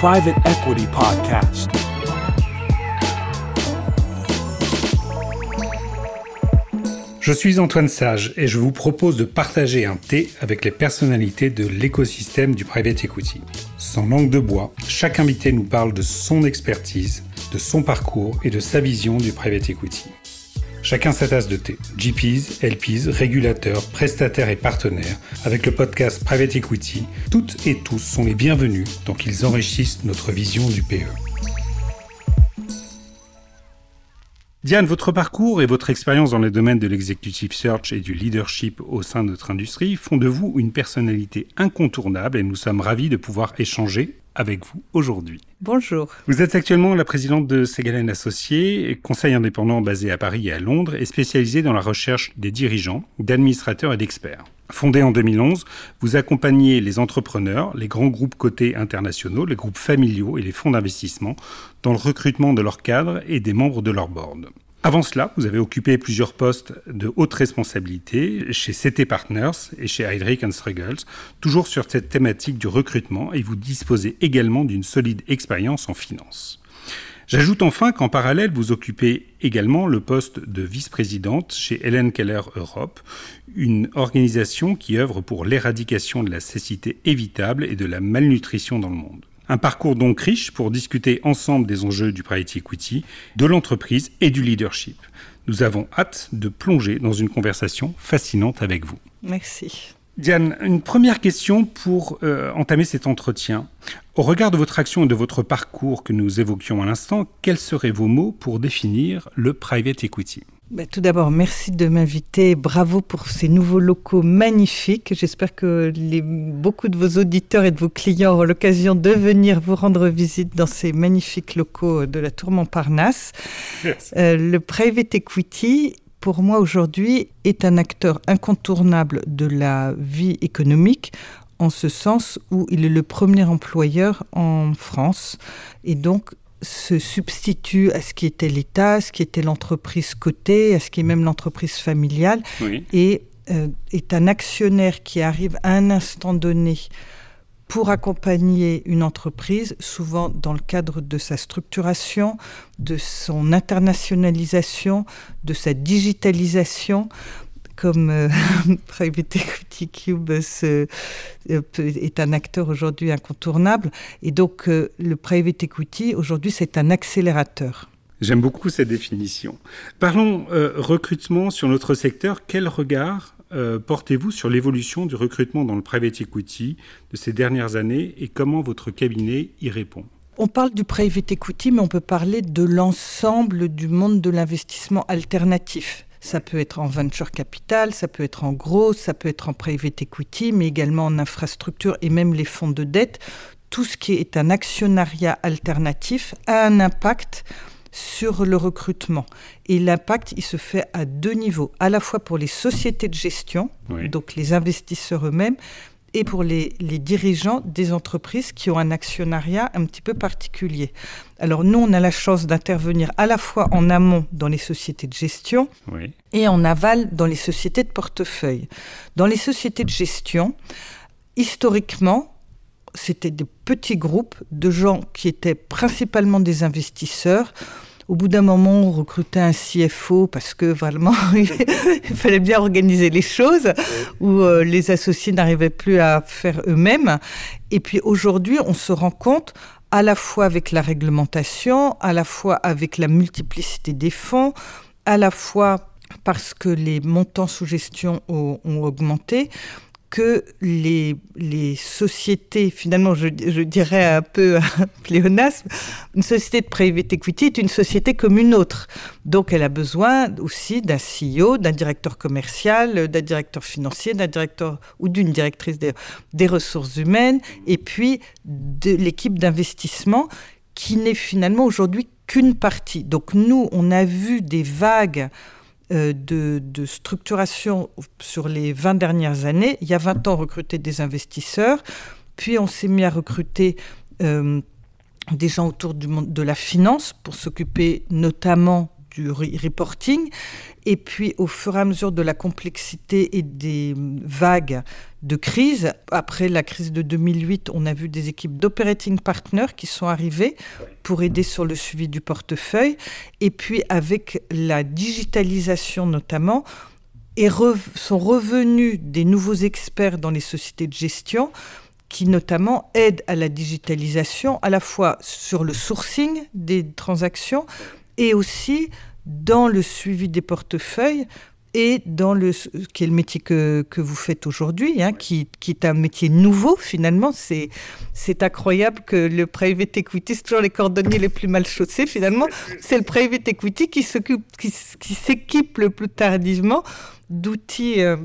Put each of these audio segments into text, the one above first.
Private Equity Podcast. Je suis Antoine Sage et je vous propose de partager un thé avec les personnalités de l'écosystème du private equity. Sans langue de bois, chaque invité nous parle de son expertise, de son parcours et de sa vision du private equity. Chacun sa tasse de thé. GPs, LPs, régulateurs, prestataires et partenaires. Avec le podcast Private Equity, toutes et tous sont les bienvenus tant qu'ils enrichissent notre vision du PE. Diane, votre parcours et votre expérience dans les domaines de l'executive search et du leadership au sein de notre industrie font de vous une personnalité incontournable et nous sommes ravis de pouvoir échanger avec vous aujourd'hui. Bonjour. Vous êtes actuellement la présidente de Segalen Associés, conseil indépendant basé à Paris et à Londres et spécialisé dans la recherche des dirigeants, d'administrateurs et d'experts. Fondé en 2011, vous accompagnez les entrepreneurs, les grands groupes cotés internationaux, les groupes familiaux et les fonds d'investissement dans le recrutement de leurs cadres et des membres de leur board. Avant cela, vous avez occupé plusieurs postes de haute responsabilité chez CT Partners et chez Heydrich Struggles, toujours sur cette thématique du recrutement et vous disposez également d'une solide expérience en finance. J'ajoute enfin qu'en parallèle, vous occupez également le poste de vice-présidente chez Helen Keller Europe, une organisation qui œuvre pour l'éradication de la cécité évitable et de la malnutrition dans le monde. Un parcours donc riche pour discuter ensemble des enjeux du private equity, de l'entreprise et du leadership. Nous avons hâte de plonger dans une conversation fascinante avec vous. Merci. Diane, une première question pour euh, entamer cet entretien. Au regard de votre action et de votre parcours que nous évoquions à l'instant, quels seraient vos mots pour définir le private equity? Bah, tout d'abord, merci de m'inviter. Bravo pour ces nouveaux locaux magnifiques. J'espère que les, beaucoup de vos auditeurs et de vos clients auront l'occasion de venir vous rendre visite dans ces magnifiques locaux de la Tour Montparnasse. Euh, le private equity, pour moi aujourd'hui, est un acteur incontournable de la vie économique en ce sens où il est le premier employeur en France et donc se substitue à ce qui était l'État, à ce qui était l'entreprise cotée, à ce qui est même l'entreprise familiale, et euh, est un actionnaire qui arrive à un instant donné pour accompagner une entreprise, souvent dans le cadre de sa structuration, de son internationalisation, de sa digitalisation, comme euh, Private Equity Cube euh, est un acteur aujourd'hui incontournable. Et donc, euh, le Private Equity, aujourd'hui, c'est un accélérateur. J'aime beaucoup cette définition. Parlons recrutement sur notre secteur. Quel regard portez-vous sur l'évolution du recrutement dans le private equity de ces dernières années et comment votre cabinet y répond? On parle du private equity, mais on peut parler de l'ensemble du monde de l'investissement alternatif. Ça peut être en venture capital, ça peut être en gros, ça peut être en private equity, mais également en infrastructure et même les fonds de dette. Tout ce qui est un actionnariat alternatif a un impact sur le recrutement. Et l'impact, il se fait à deux niveaux, à la fois pour les sociétés de gestion, donc les investisseurs eux-mêmes, et pour les, dirigeants des entreprises qui ont un actionnariat un petit peu particulier. Alors nous, on a la chance d'intervenir à la fois en amont dans les sociétés de gestion et en aval dans les sociétés de portefeuille. Dans les sociétés de gestion, historiquement, c'était des petits groupes de gens qui étaient principalement des investisseurs au bout d'un moment, on recrutait un CFO parce que vraiment, il fallait bien organiser les choses, où euh, les associés n'arrivaient plus à faire eux-mêmes. Et puis aujourd'hui, on se rend compte à la fois avec la réglementation, à la fois avec la multiplicité des fonds, à la fois parce que les montants sous gestion ont augmenté, que les, les sociétés, finalement, je, dirais un peu pléonasme, une société de private equity est une société comme une autre. Donc, elle a besoin aussi d'un CEO, d'un directeur commercial, d'un directeur financier, d'un directeur ou d'une directrice des, des ressources humaines, et puis de l'équipe d'investissement qui n'est finalement aujourd'hui qu'une partie. Donc, nous, on a vu des vagues euh, de, structuration sur les 20 dernières années. Il y a 20 ans, on recrutait des investisseurs, puis on s'est mis à recruter euh, des gens autour du monde de la finance pour s'occuper notamment du reporting. Et puis, au fur et à mesure de la complexité et des vagues de crise, après la crise de 2008, on a vu des équipes d'operating partners qui sont arrivées pour aider sur le suivi du portefeuille. Et puis, avec la digitalisation notamment, et sont revenus des nouveaux experts dans les sociétés de gestion qui notamment aident à la digitalisation à la fois sur le sourcing des transactions et aussi dans le suivi des portefeuilles et dans le qui est le métier que, que vous faites aujourd'hui, hein, qui, qui, est un métier nouveau finalement. C'est c'est incroyable que le private equity, c'est toujours les cordonniers les plus mal chaussés finalement. C'est le private equity qui s'occupe, qui, qui s'équipe le plus tardivement d'outils euh,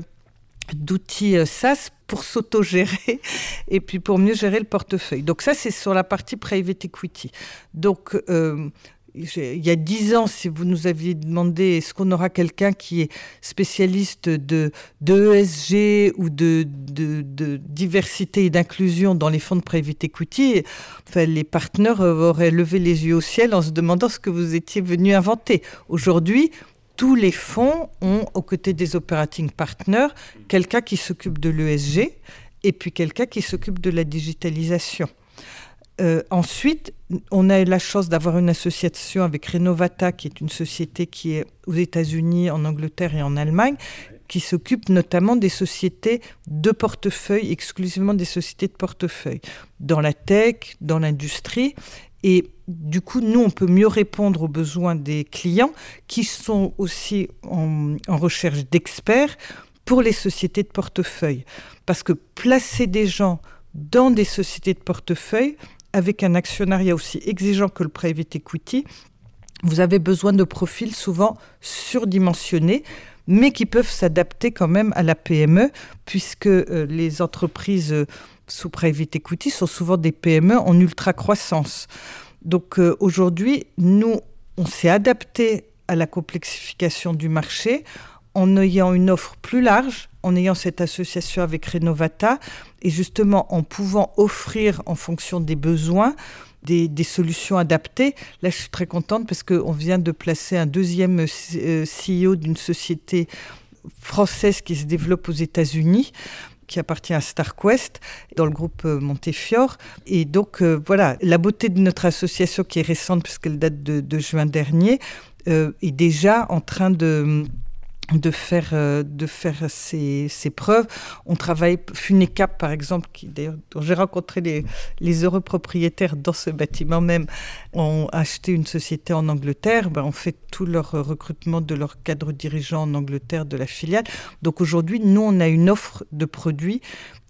d'outils euh, SaaS pour s'autogérer et puis pour mieux gérer le portefeuille. Donc ça, c'est sur la partie private equity. Donc euh, il y a dix ans, si vous nous aviez demandé est-ce qu'on aura quelqu'un qui est spécialiste de, ESG ou de, de, de diversité et d'inclusion dans les fonds de private equity, enfin, les partenaires auraient levé les yeux au ciel en se demandant ce que vous étiez venu inventer. Aujourd'hui, tous les fonds ont, aux côtés des operating partners, quelqu'un qui s'occupe de l'ESG et puis quelqu'un qui s'occupe de la digitalisation. Euh, ensuite, on a eu la chance d'avoir une association avec Renovata, qui est une société qui est aux États-Unis, en Angleterre et en Allemagne, qui s'occupe notamment des sociétés de portefeuille, exclusivement des sociétés de portefeuille, dans la tech, dans l'industrie. Et du coup, nous, on peut mieux répondre aux besoins des clients qui sont aussi en, recherche d'experts pour les sociétés de portefeuille. Parce que placer des gens dans des sociétés de portefeuille, avec un actionnariat aussi exigeant que le private equity, vous avez besoin de profils souvent surdimensionnés, mais qui peuvent s'adapter quand même à la PME, puisque euh, les entreprises euh, sous private equity sont souvent des PME en ultra croissance. Donc euh, aujourd'hui, nous, on s'est adapté à la complexification du marché en ayant une offre plus large, en ayant cette association avec Renovata et justement en pouvant offrir en fonction des besoins des, solutions adaptées. Là, je suis très contente parce qu'on vient de placer un deuxième euh, CEO d'une société française qui se développe aux États-Unis qui appartient à StarQuest dans le groupe euh, Montefiore. Et donc, euh, voilà, la beauté de notre association qui est récente puisqu'elle date de, juin dernier euh, est déjà en train de de faire, euh, de faire ces, preuves. On travaille, Funecap par exemple, dont j'ai rencontré les, les, heureux propriétaires dans ce bâtiment même, ont acheté une société en Angleterre. Ben, on fait tout leur recrutement de leur cadre dirigeant en Angleterre de la filiale. Donc aujourd'hui, nous, on a une offre de produits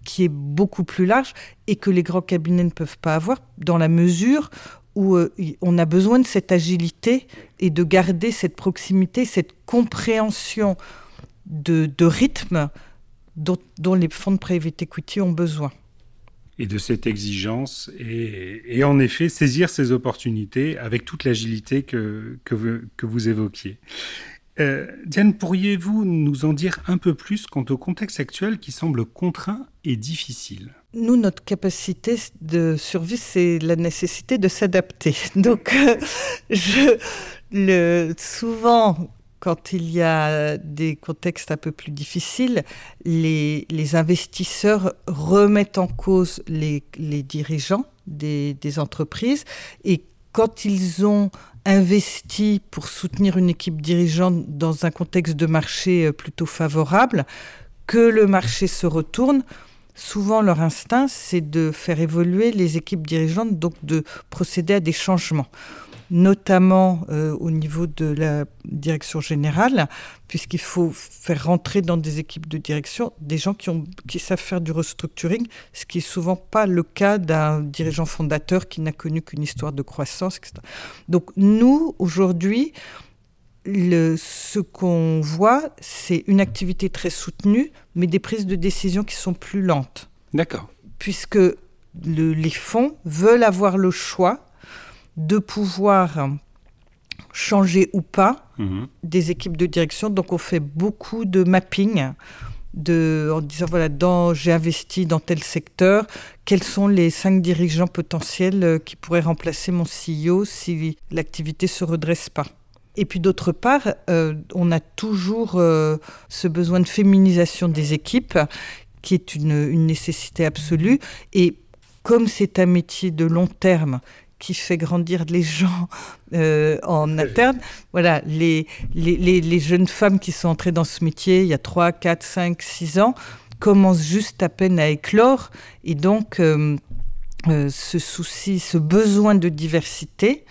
qui est beaucoup plus large et que les grands cabinets ne peuvent pas avoir dans la mesure où euh, on a besoin de cette agilité et de garder cette proximité, cette compréhension de, rythme dont, les fonds de private equity ont besoin. Et de cette exigence, et, en effet saisir ces opportunités avec toute l'agilité que, que, vous, évoquiez. Euh, Diane, pourriez-vous nous en dire un peu plus quant au contexte actuel qui semble contraint et difficile? Nous, notre capacité de survie, c'est la nécessité de s'adapter. Donc, euh, souvent, quand il y a des contextes un peu plus difficiles, les, investisseurs remettent en cause les, les dirigeants des, des, entreprises et quand ils ont investi pour soutenir une équipe dirigeante dans un contexte de marché euh, plutôt favorable, que le marché se retourne, souvent leur instinct, c'est de faire évoluer les équipes dirigeantes, donc de procéder à des changements, notamment euh, au niveau de la direction générale, puisqu'il faut faire rentrer dans des équipes de direction des gens qui, ont, qui savent faire du restructuring, ce qui est souvent pas le cas d'un dirigeant fondateur qui n'a connu qu'une histoire de croissance, etc. Donc nous, aujourd'hui, le, ce qu'on voit, c'est une activité très soutenue, mais des prises de décision qui sont plus lentes. D'accord. Puisque les fonds veulent avoir le choix de pouvoir changer ou pas mhm. des équipes de direction. Donc on fait beaucoup de mapping de, en disant voilà, j'ai investi dans tel secteur, quels sont les cinq dirigeants potentiels euh, qui pourraient remplacer mon CEO si l'activité ne se redresse pas. Et puis d'autre part, euh, on a toujours euh, ce besoin de féminisation des équipes qui est une, une nécessité absolue. Et comme c'est un métier de long terme qui fait grandir les gens euh, en interne. Voilà, les, les, les, les, jeunes femmes qui sont entrées dans ce métier il y a 3, 4, 5, 6 ans commencent juste à peine à éclore. Et donc, euh, euh, ce souci, ce besoin de diversité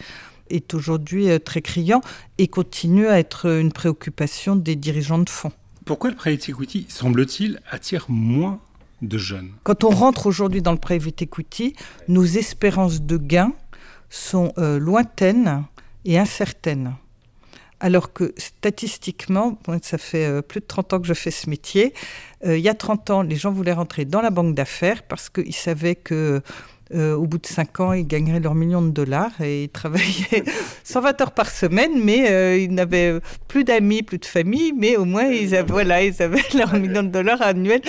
est aujourd'hui très criant et continue à être une préoccupation des dirigeants de fonds. Pourquoi le private equity, semble-t-il, attire moins de jeunes? Quand on rentre aujourd'hui dans le private equity, nos espérances de gain sont euh, lointaines et incertaines. Alors que statistiquement, ça fait euh, plus de 30 ans que je fais ce métier, euh, il y a 30 ans, les gens voulaient rentrer dans la banque d'affaires parce qu'ils savaient que euh, au bout de 5 ans, ils gagneraient leurs millions de dollars et ils travaillaient 120 heures par semaine, mais euh, ils n'avaient plus d'amis, plus de famille, mais au moins ils avaient, voilà, ils avaient leurs millions de dollars annuels.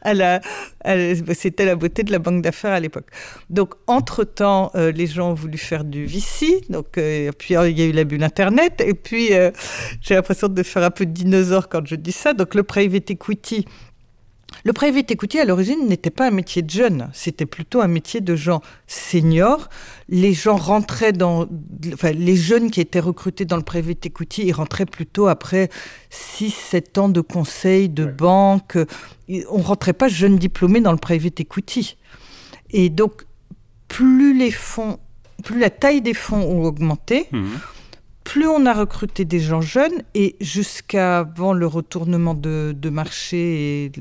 À la, à la- c'était la beauté de la banque d'affaires à l'époque. Donc, entre-temps, euh, les gens ont voulu faire du VC, donc, euh, puis euh, il y a eu la bulle Internet, et puis euh, j'ai l'impression de faire un peu de dinosaure quand je dis ça. Donc, le private equity, le private equity, à l'origine, n'était pas un métier de jeunes, c'était plutôt un métier de gens seniors. Les gens rentraient dans... Enfin, les jeunes qui étaient recrutés dans le private equity, ils rentraient plutôt après 6-7 ans de conseil, de Ouais. banque. On rentrait pas jeunes diplômés dans le private equity. Et donc, plus les fonds... Plus la taille des fonds ont augmenté, Mhm. Plus on a recruté des gens jeunes et jusqu'avant le retournement de, marché et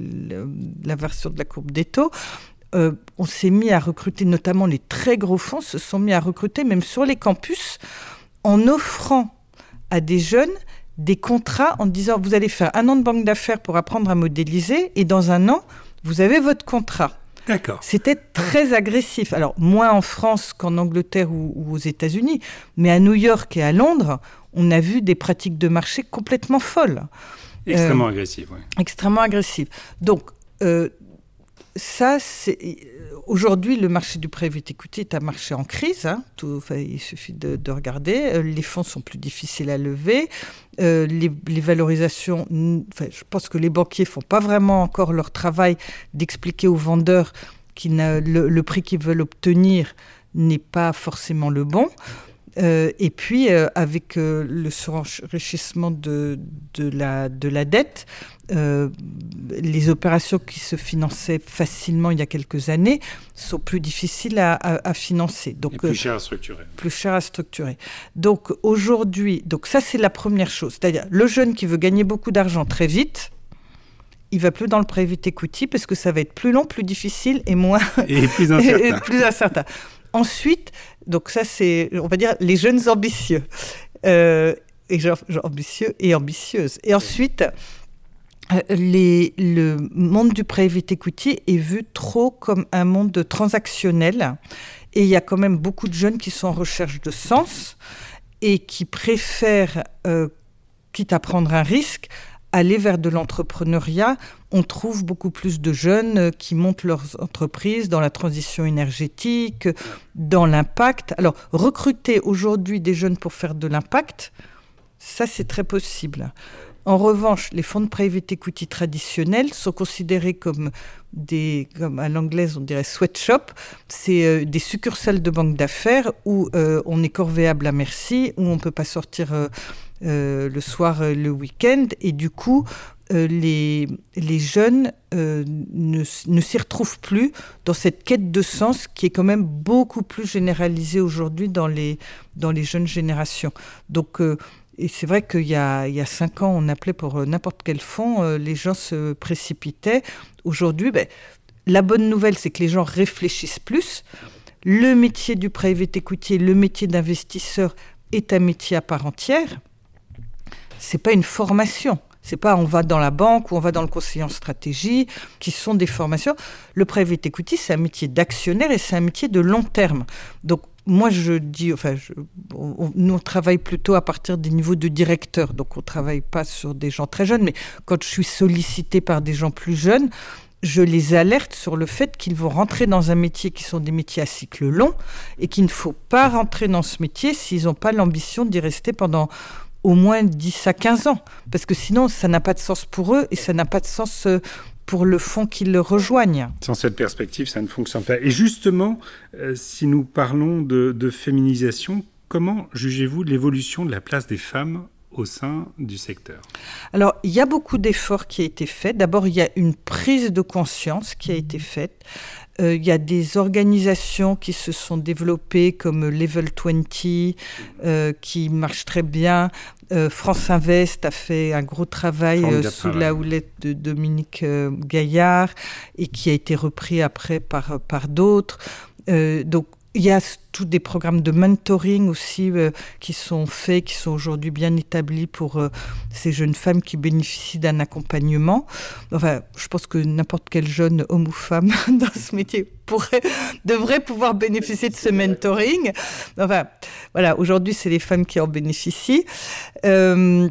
l'inversion de la courbe des taux, euh, on s'est mis à recruter, notamment les très gros fonds se sont mis à recruter même sur les campus en offrant à des jeunes des contrats en disant vous allez faire un an de banque d'affaires pour apprendre à modéliser et dans un an vous avez votre contrat. D'accord. C'était très agressif. Alors, moins en France qu'en Angleterre ou, ou aux États-Unis, mais à New York et à Londres, on a vu des pratiques de marché complètement folles, Extrêmement agressif, oui. extrêmement agressives. Donc, euh, ça, c'est. Aujourd'hui, le marché du private equity est un marché en crise. hein. Il suffit de, de regarder. Euh, Les fonds sont plus difficiles à lever. Euh, les, valorisations. je pense que les banquiers font pas vraiment encore leur travail d'expliquer aux vendeurs que le prix qu'ils veulent obtenir n'est pas forcément le bon. Euh, et puis, euh, avec euh, le surenrichissement de, de, la, de la dette, euh, les opérations qui se finançaient facilement il y a quelques années sont plus difficiles à, à- à financer. Donc, Et plus cher à structurer. plus cher à structurer. Donc aujourd'hui, donc ça c'est la première chose, c'est-à-dire le jeune qui veut gagner beaucoup d'argent très vite, il va plus dans le private equity parce que ça va être plus long, plus difficile et moins Et plus et incertain. plus incertain. Ensuite, donc ça c'est, on va dire, les jeunes ambitieux. Euh, et ambitieux et ambitieuses. Et ensuite, euh, le monde du private equity est vu trop comme un monde transactionnel. Et il y a quand même beaucoup de jeunes qui sont en recherche de sens et qui préfèrent, euh, quitte à prendre un risque, aller vers de l'entrepreneuriat. On trouve beaucoup plus de jeunes euh, qui montent leurs entreprises dans la transition énergétique, dans l'impact. Alors, recruter aujourd'hui des jeunes pour faire de l'impact, ça c'est très possible. En revanche, les fonds de private equity traditionnels sont considérés comme des, comme à l'anglaise on dirait sweatshop, c'est euh, des succursales de banque d'affaires où euh, on est corvéable à merci, où on peut pas sortir euh, euh, le soir, euh, le week-end, et du coup, euh, les, jeunes ne, s'y retrouvent plus dans cette quête de sens qui est quand même beaucoup plus généralisée aujourd'hui dans les, dans les jeunes générations. Donc, et c'est vrai qu'il y y a cinq ans, on appelait pour n'importe quel fonds, les gens se précipitaient. Aujourd'hui, ben, la bonne nouvelle, c'est que les gens réfléchissent plus. Le métier du private equity, le métier d'investisseur est un métier à part entière. C'est pas une formation. C'est pas on va dans la banque ou on va dans le conseiller en stratégie, qui sont des formations. Le private equity, c'est un métier d'actionnaire et c'est un métier de long terme. Donc moi, je dis, enfin, on- nous on travaille plutôt à partir des niveaux de directeur, donc on travaille pas sur des gens très jeunes, mais quand je suis sollicité par des gens plus jeunes, je les alerte sur le fait qu'ils vont rentrer dans un métier qui sont des métiers à cycle long et qu'il ne faut pas rentrer dans ce métier s'ils n'ont pas l'ambition d'y rester pendant au moins 10 à 15 ans, parce que sinon, ça n'a pas de sens pour eux et ça n'a pas de sens euh, pour le fond qu'ils le rejoignent. Sans cette perspective, ça ne fonctionne pas. Et justement, euh, si nous parlons de, de féminisation, comment jugez-vous l'évolution de la place des femmes au sein du secteur? Alors, il y a beaucoup d'efforts qui ont été faits. D'abord, il y a une prise de conscience qui a été faite. Euh, il y a des organisations qui se sont développées comme Level 20, euh, qui marchent très bien. Euh, France Invest a fait un gros travail euh, sous la houlette de Dominique Gaillard et qui a été repris après par, par d'autres. donc, il y a tous des programmes de mentoring aussi euh, qui sont faits, qui sont aujourd'hui bien établis pour euh, ces jeunes femmes qui bénéficient d'un accompagnement. Enfin, je pense que n'importe quel jeune homme ou femme dans ce métier pourrait, devrait pouvoir bénéficier de ce mentoring. Enfin, voilà, aujourd'hui, c'est les femmes qui en bénéficient. Euh,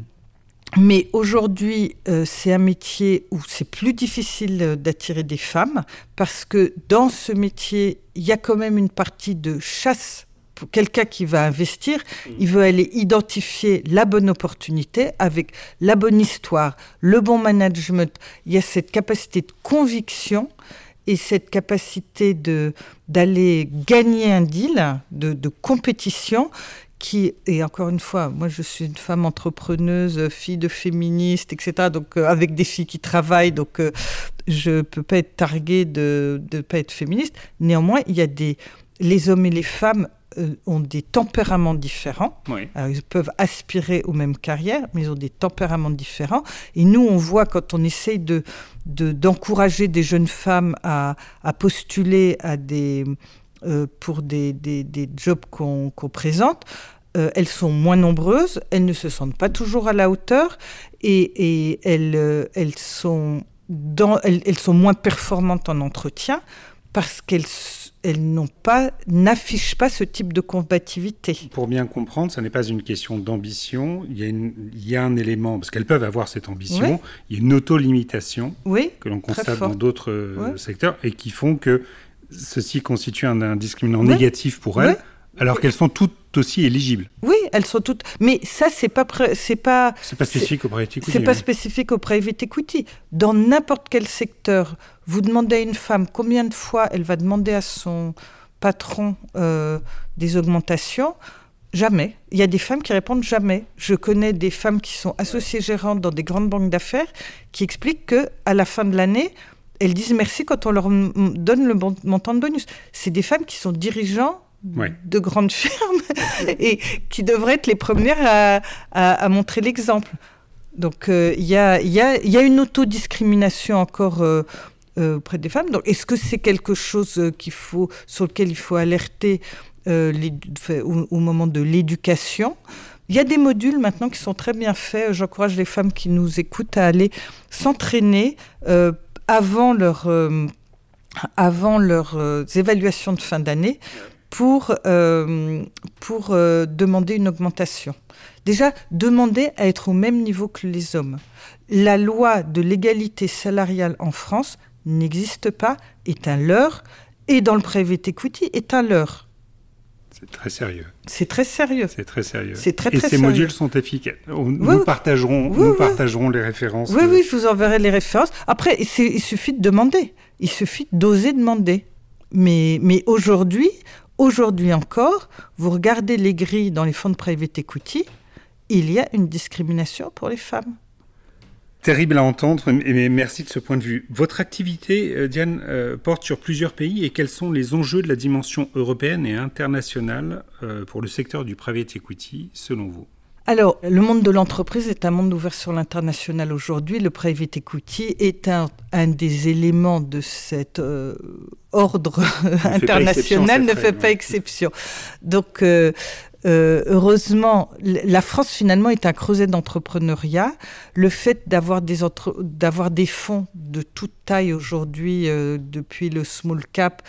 mais aujourd'hui, euh, c'est un métier où c'est plus difficile d'attirer des femmes parce que dans ce métier, il y a quand même une partie de chasse. Pour quelqu'un qui va investir, il veut aller identifier la bonne opportunité avec la bonne histoire, le bon management. Il y a cette capacité de conviction et cette capacité de d'aller gagner un deal, de, de compétition qui, et encore une fois, moi je suis une femme entrepreneuse, fille de féministe, etc., donc euh, avec des filles qui travaillent, donc euh, je peux pas être targuée de ne pas être féministe. Néanmoins, il y a des... Les hommes et les femmes euh, ont des tempéraments différents. Oui. Alors, ils peuvent aspirer aux mêmes carrières, mais ils ont des tempéraments différents. Et nous, on voit quand on essaye de, de, d'encourager des jeunes femmes à, à postuler à des euh, pour des, des, des jobs qu'on qu'on présente, euh, elles sont moins nombreuses, elles ne se sentent pas toujours à la hauteur et, et elles, euh, elles, sont dans, elles, elles, sont moins performantes en entretien parce qu'elles elles n'ont pas n'affichent pas ce type de combativité. Pour bien comprendre, ce n'est pas une question d'ambition. Il, il, y a un élément parce qu'elles peuvent avoir cette ambition. Oui. Il y a une auto-limitation oui, que l'on constate dans d'autres oui. secteurs et qui font que ceci constitue un, un discriminant négatif pour elles. Alors qu'elles sont toutes aussi éligibles. Oui, elles sont toutes. Mais ça, c'est pas c'est pas. C'est pas spécifique au private equity. C'est pas spécifique au private equity. Dans n'importe quel secteur, vous demandez à une femme combien de fois elle va demander à son patron euh, des augmentations. Jamais. Il y a des femmes qui répondent jamais. Je connais des femmes qui sont associées gérantes dans des grandes banques d'affaires qui expliquent que à la fin de l'année, elles disent merci quand on leur donne le montant de bonus. C'est des femmes qui sont dirigeants de grandes firmes et qui devraient être les premières à, montrer l'exemple. Donc il euh, y, a, y, a, une autodiscrimination encore euh, euh, auprès des femmes. Est-ce que c'est quelque chose euh, faut, sur lequel il faut alerter au, au, moment de l'éducation? Il y a des modules maintenant qui sont très bien faits. J'encourage les femmes qui nous écoutent à aller s'entraîner avant leur avant leurs évaluations de fin d'année pour euh, pour euh, demander une augmentation. Déjà demander à être au même niveau que les hommes. La loi de l'égalité salariale en France n'existe pas, est un leurre et dans le private equity est un leurre. C'est très sérieux. C'est très sérieux. C'est très sérieux. C'est très, très Et ces sérieux. modules sont efficaces. Nous oui, partagerons, oui, nous oui. partagerons les références. Oui, oui, je vous enverrai les références. Après, il suffit de demander. Il suffit d'oser demander. Mais, mais aujourd'hui, aujourd'hui encore, vous regardez les grilles dans les fonds de private equity, il y a une discrimination pour les femmes. Terrible à entendre, mais merci de ce point de vue. Votre activité, euh, Diane, euh, porte sur plusieurs pays et quels sont les enjeux de la dimension européenne et internationale euh, pour le secteur du private equity, selon vous? Alors, le monde de l'entreprise est un monde ouvert sur l'international aujourd'hui. Le private equity est un, un des éléments de cet euh, ordre international, ne fait pas exception. Donc, euh, euh, heureusement, la France finalement est un creuset d'entrepreneuriat. Le fait d'avoir des, entre... des fonds de toute taille aujourd'hui, euh, depuis le small cap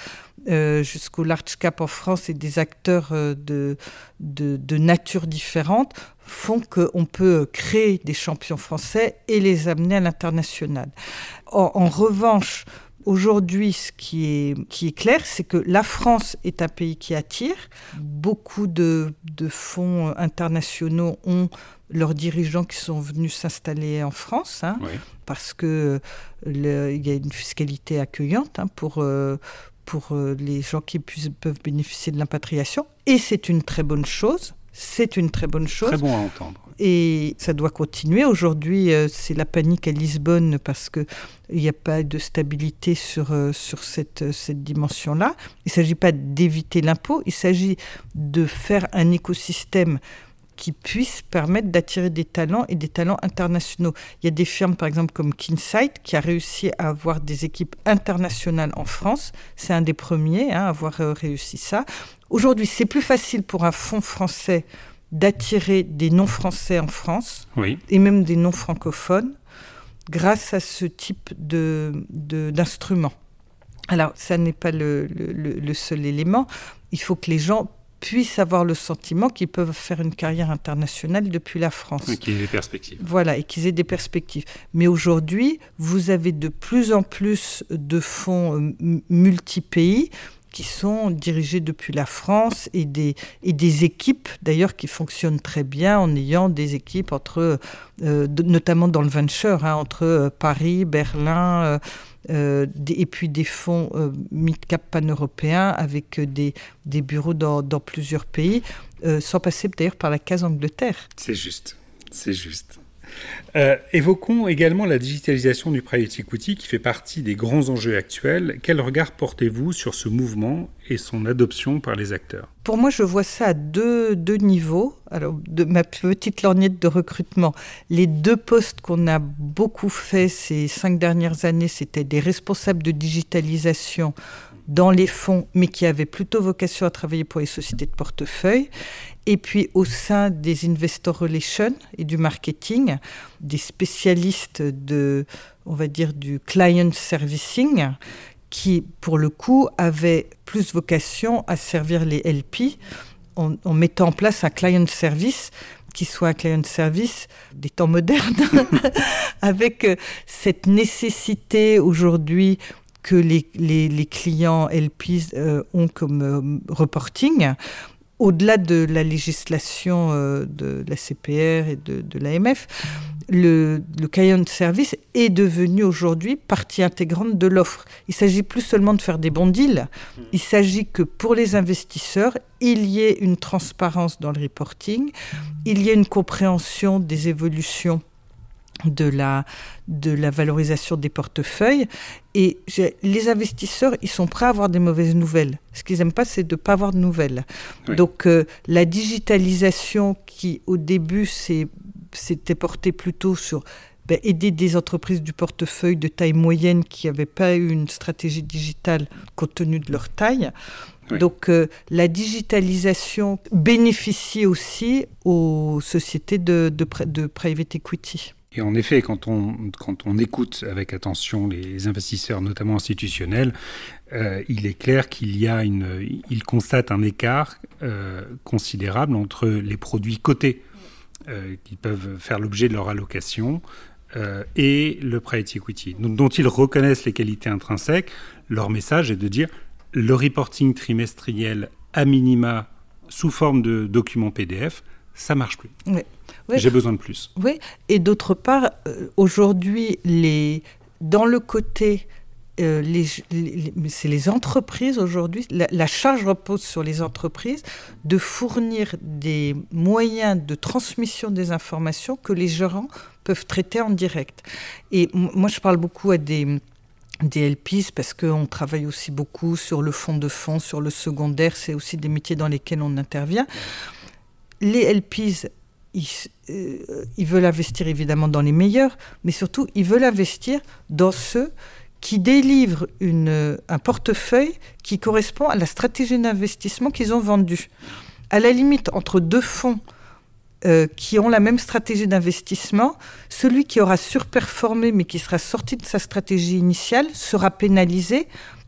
euh, jusqu'au large cap en France et des acteurs euh, de, de, de nature différente font qu'on peut créer des champions français et les amener à l'international. En, en revanche, Aujourd'hui, ce qui est, qui est clair, c'est que la France est un pays qui attire. Beaucoup de, de fonds internationaux ont leurs dirigeants qui sont venus s'installer en France, hein, parce que il y a une fiscalité accueillante hein, pour, euh, pour euh, les gens qui peuvent bénéficier de l'impatriation. Et c'est une très bonne chose. C'est une très bonne chose. Très bon à entendre. Et ça doit continuer. Aujourd'hui, euh, c'est la panique à Lisbonne parce qu'il n'y a pas de stabilité sur, sur cette, cette dimension-là. Il ne s'agit pas d'éviter l'impôt, il s'agit de faire un écosystème qui puisse permettre d'attirer des talents et des talents internationaux. Il y a des firmes, par exemple, comme Kinsight, qui a réussi à avoir des équipes internationales en France. C'est un des premiers hein, à avoir euh, réussi ça. Aujourd'hui, c'est plus facile pour un fonds français d'attirer des non-français en France, et même des non-francophones, grâce à ce type d'instrument. De, Alors, ça n'est pas le, le, seul élément. Il faut que les gens puissent avoir le sentiment qu'ils peuvent faire une carrière internationale depuis la France. Et qu'ils aient des perspectives. Voilà, et qu'ils aient des perspectives. Mais aujourd'hui, vous avez de plus en plus de fonds euh, multi-pays qui sont dirigés depuis la France et des, et des équipes d'ailleurs qui fonctionnent très bien en ayant des équipes entre, euh, notamment dans le venture, hein, entre euh, Paris, Berlin, euh, et puis des fonds euh, mid-cap pan-européens avec des, des bureaux dans, dans plusieurs pays, sans passer d'ailleurs par la case Angleterre. C'est juste, c'est juste. Euh, évoquons également la digitalisation du private equity qui fait partie des grands enjeux actuels. Quel regard portez-vous sur ce mouvement et son adoption par les acteurs? Pour moi, je vois ça à deux, deux niveaux. Alors, de ma petite lorgnette de recrutement, les deux postes qu'on a beaucoup fait ces cinq dernières années, c'était des responsables de digitalisation dans les fonds, mais qui avaient plutôt vocation à travailler pour les sociétés de portefeuille. Et puis au sein des investor relations et du marketing, des spécialistes de, on va dire, du client servicing, qui pour le coup avaient plus vocation à servir les LP en, en mettant en place un client service qui soit un client service des temps modernes, avec euh, cette nécessité aujourd'hui que les, les, les clients LP euh, ont comme euh, reporting, au-delà de la législation euh, de la CPR et de, de l'AMF, le, le client service est devenu aujourd'hui partie intégrante de l'offre. Il s'agit plus seulement de faire des bons deals, il s'agit que pour les investisseurs, il y ait une transparence dans le reporting, il y ait une compréhension des évolutions de la, de la valorisation des portefeuilles. Et les investisseurs, ils sont prêts à avoir des mauvaises nouvelles. Ce qu'ils n'aiment pas, c'est de ne pas avoir de nouvelles. Oui. Donc euh, la digitalisation qui, au début, s'était portée plutôt sur ben, aider des entreprises du portefeuille de taille moyenne qui n'avaient pas eu une stratégie digitale compte tenu de leur taille. Oui. Donc euh, la digitalisation bénéficie aussi aux sociétés de, de, de private equity. Et en effet, quand on, écoute avec attention les investisseurs, notamment institutionnels, euh, il est clair qu'il y a une, ils constatent un écart euh, considérable entre les produits cotés euh, qui peuvent faire l'objet de leur allocation et le private equity, dont, dont ils reconnaissent les qualités intrinsèques. Leur message est de dire le reporting trimestriel à minima sous forme de documents PDF, ça marche plus. Oui. Oui. J'ai besoin de plus. Oui, et d'autre part, euh, aujourd'hui, les... dans le côté euh, les, les, c'est les entreprises aujourd'hui, la, la, charge repose sur les entreprises de fournir des moyens de transmission des informations que les gérants peuvent traiter en direct. Et moi, je parle beaucoup à des, des LPs parce qu'on travaille aussi beaucoup sur le fond de fond, sur le secondaire, c'est aussi des métiers dans lesquels on intervient. Les LPs ils, euh, ils, veulent investir évidemment dans les meilleurs, mais surtout, ils veulent investir dans ceux qui délivrent un portefeuille qui correspond à la stratégie d'investissement qu'ils ont vendue. À la limite, entre deux fonds euh, qui ont la même stratégie d'investissement, celui qui aura surperformé mais qui sera sorti de sa stratégie initiale sera pénalisé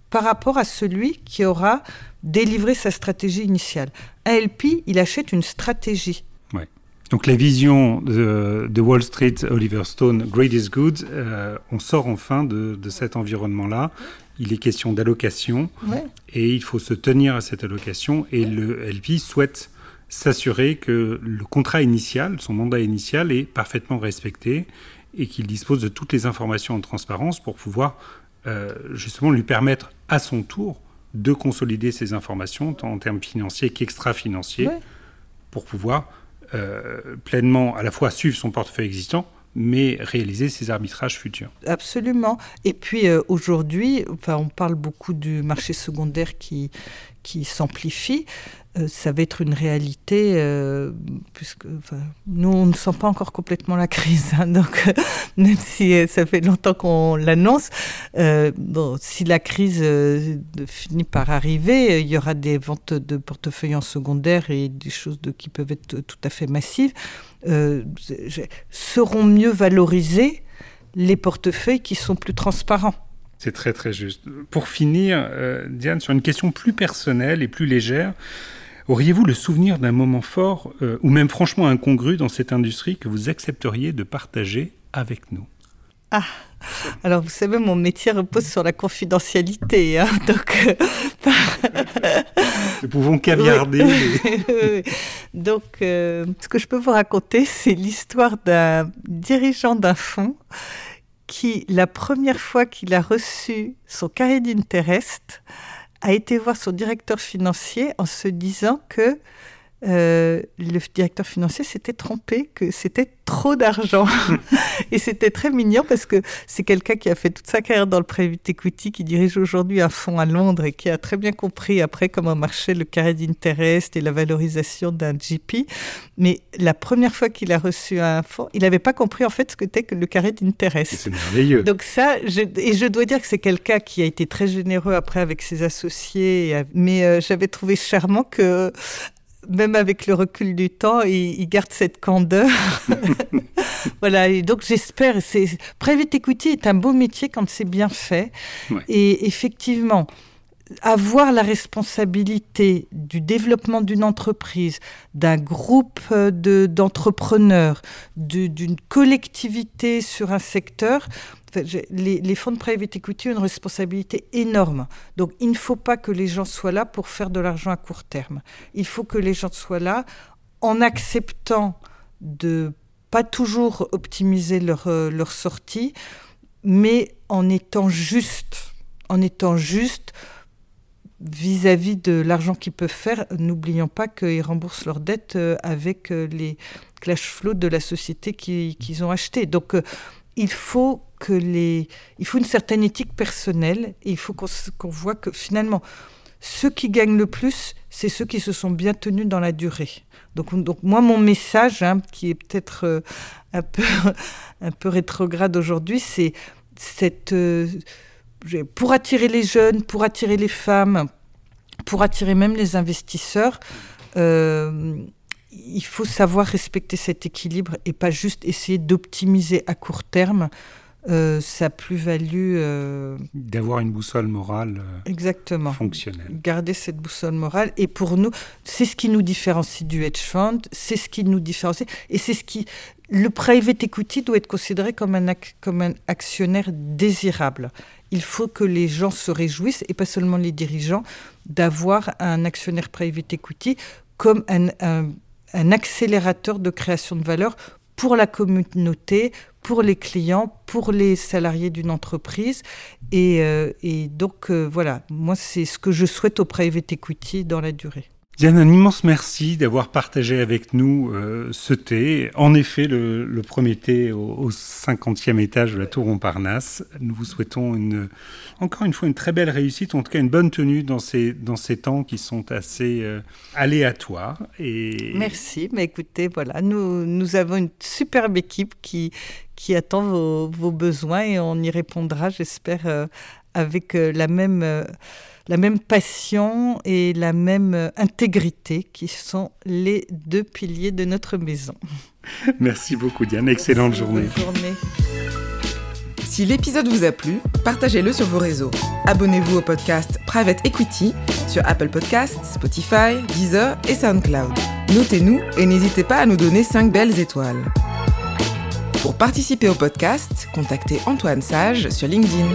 par rapport à celui qui aura délivré sa stratégie initiale. Un LP, il achète une stratégie. Donc la vision de, de, Wall Street, Oliver Stone, Great is Good, euh, on sort enfin de, de cet environnement-là. Il est question d'allocation ouais. et il faut se tenir à cette allocation et le LP souhaite s'assurer que le contrat initial, son mandat initial, est parfaitement respecté et qu'il dispose de toutes les informations en transparence pour pouvoir euh, justement lui permettre à son tour de consolider ces informations, tant en termes financiers qu'extra-financiers, Ouais. pour pouvoir pleinement à la fois suivre son portefeuille existant, mais réaliser ses arbitrages futurs. Absolument. Et puis euh, aujourd'hui, enfin, on parle beaucoup du marché secondaire qui, qui s'amplifie. Euh, ça va être une réalité, euh, puisque nous, on ne sent pas encore complètement la crise. hein, donc, même si euh, ça fait longtemps qu'on l'annonce, bon, si la crise finit par arriver, il y aura des ventes de portefeuilles en secondaire et des choses qui peuvent être tout à fait massives. Seront mieux valorisés les portefeuilles qui sont plus transparents. C'est très très juste. Pour finir, Diane, sur une question plus personnelle et plus légère, auriez-vous le souvenir d'un moment fort, euh, ou même franchement incongru dans cette industrie que vous accepteriez de partager avec nous? Alors, vous savez, mon métier repose sur la confidentialité. hein, donc, euh, Nous pouvons caviarder. les- donc euh, ce que je peux vous raconter, c'est l'histoire d'un dirigeant d'un fonds qui, la première fois qu'il a reçu son carré d'Interest, a été voir son directeur financier en se disant que euh, le directeur financier s'était trompé, que c'était trop d'argent. et c'était très mignon parce que c'est quelqu'un qui a fait toute sa carrière dans le private equity, qui dirige aujourd'hui un fonds à Londres et qui a très bien compris après comment marchait le carré d'intérêt et la valorisation d'un GP. Mais la première fois qu'il a reçu un fonds, il n'avait pas compris en fait ce que c'était que le carré d'intérêt. C'est merveilleux. Donc ça, je, et je dois dire que c'est quelqu'un qui a été très généreux après avec ses associés, mais euh, j'avais trouvé charmant que même avec le recul du temps, il, il garde cette candeur. voilà, et donc j'espère, c'est private equity est un beau métier quand c'est bien fait. Ouais. Et effectivement, avoir la responsabilité du développement d'une entreprise, d'un groupe euh, de- d'entrepreneurs, de- d'une collectivité sur un secteur, les, fonds de private equity ont une responsabilité énorme. Donc, il ne faut pas que les gens soient là pour faire de l'argent à court terme. Il faut que les gens soient là en acceptant de pas toujours optimiser leur, euh, leur sortie, mais en étant juste, en étant juste vis-à-vis de l'argent qu'ils peuvent faire. N'oublions pas qu'ils remboursent leurs dettes euh, avec euh, les cash flows de la société qui- qu'ils ont acheté. Donc, il faut que les, il faut une certaine éthique personnelle et il faut qu'on voit que finalement, ceux qui gagnent le plus, c'est ceux qui se sont bien tenus dans la durée. Donc, donc moi, mon message, hein, qui est peut-être euh, un peu, un peu rétrograde aujourd'hui, c'est cette, euh, pour attirer les jeunes, pour attirer les femmes, pour attirer même les investisseurs. euh, il faut savoir respecter cet équilibre et pas juste essayer d'optimiser à court terme euh, sa plus-value. euh, D'avoir une boussole morale euh, exactement. fonctionnelle. Garder cette boussole morale. Et pour nous, c'est ce qui nous différencie du hedge fund, c'est ce qui nous différencie. Et c'est ce qui. Le private equity doit être considéré comme un, ac- comme un actionnaire désirable. Il faut que les gens se réjouissent, et pas seulement les dirigeants, d'avoir un actionnaire private equity comme un, un- un accélérateur de création de valeur pour la communauté, pour les clients, pour les salariés d'une entreprise. Et, euh, et donc, euh, voilà, moi, c'est ce que je souhaite au private equity dans la durée. Diane, un immense merci d'avoir partagé avec nous euh, ce thé. En effet, le, premier thé au, au 50e étage de la Tour Montparnasse. Nous vous souhaitons une, encore une fois une très belle réussite, en tout cas une bonne tenue dans ces, temps qui sont assez euh, aléatoires. Merci. Mais écoutez, voilà, nous, avons une superbe équipe qui, attend vos, besoins et on y répondra, j'espère, euh, avec la même, la même passion et la même euh, intégrité qui sont les deux piliers de notre maison. Merci beaucoup Diane, excellente journée. Bonne journée. Si l'épisode vous a plu, partagez-le sur vos réseaux. Abonnez-vous au podcast Private Equity sur Apple Podcasts, Spotify, Deezer et SoundCloud. Notez-nous et n'hésitez pas à nous donner 5 belles étoiles. Pour participer au podcast, contactez Antoine Sage sur LinkedIn.